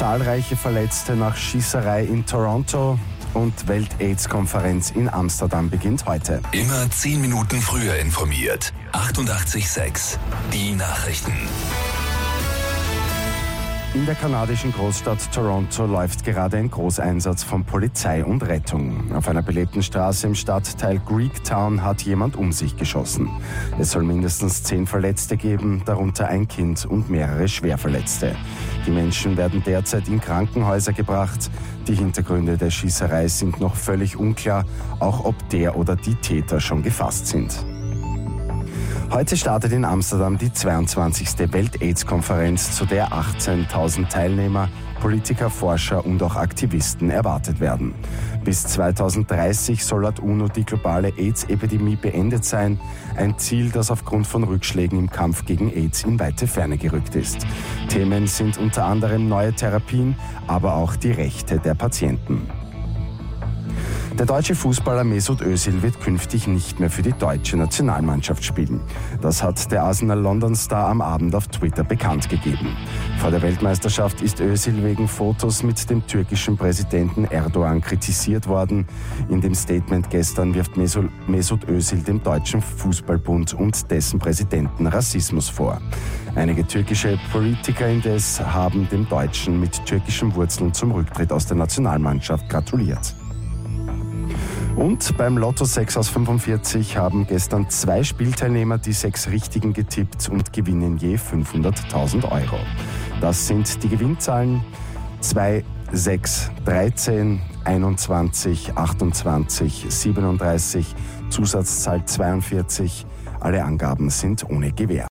zahlreiche Verletzte nach Schießerei in Toronto und Welt-AIDS-Konferenz in Amsterdam beginnt heute. Immer zehn Minuten früher informiert. 88.6 Die Nachrichten. In der kanadischen Großstadt Toronto läuft gerade ein Großeinsatz von Polizei und Rettung. Auf einer belebten Straße im Stadtteil Greektown hat jemand um sich geschossen. Es soll mindestens zehn Verletzte geben, darunter ein Kind und mehrere Schwerverletzte. Die Menschen werden derzeit in Krankenhäuser gebracht. Die Hintergründe der Schießerei sind noch völlig unklar, auch ob der oder die Täter schon gefasst sind. Heute startet in Amsterdam die 22. Welt-AIDS-Konferenz, zu der 18.000 Teilnehmer, Politiker, Forscher und auch Aktivisten erwartet werden. Bis 2030 soll laut UNO die globale AIDS-Epidemie beendet sein, ein Ziel, das aufgrund von Rückschlägen im Kampf gegen AIDS in weite Ferne gerückt ist. Themen sind unter anderem neue Therapien, aber auch die Rechte der Patienten. Der deutsche Fußballer Mesut Özil wird künftig nicht mehr für die deutsche Nationalmannschaft spielen. Das hat der Arsenal London Star am Abend auf Twitter bekannt gegeben. Vor der Weltmeisterschaft ist Özil wegen Fotos mit dem türkischen Präsidenten Erdogan kritisiert worden. In dem Statement gestern wirft Mesut Özil dem deutschen Fußballbund und dessen Präsidenten Rassismus vor. Einige türkische Politiker indes haben dem Deutschen mit türkischen Wurzeln zum Rücktritt aus der Nationalmannschaft gratuliert. Und beim Lotto 6 aus 45 haben gestern zwei Spielteilnehmer die sechs Richtigen getippt und gewinnen je 500.000 Euro. Das sind die Gewinnzahlen 2, 6, 13, 21, 28, 37, Zusatzzahl 42. Alle Angaben sind ohne Gewähr.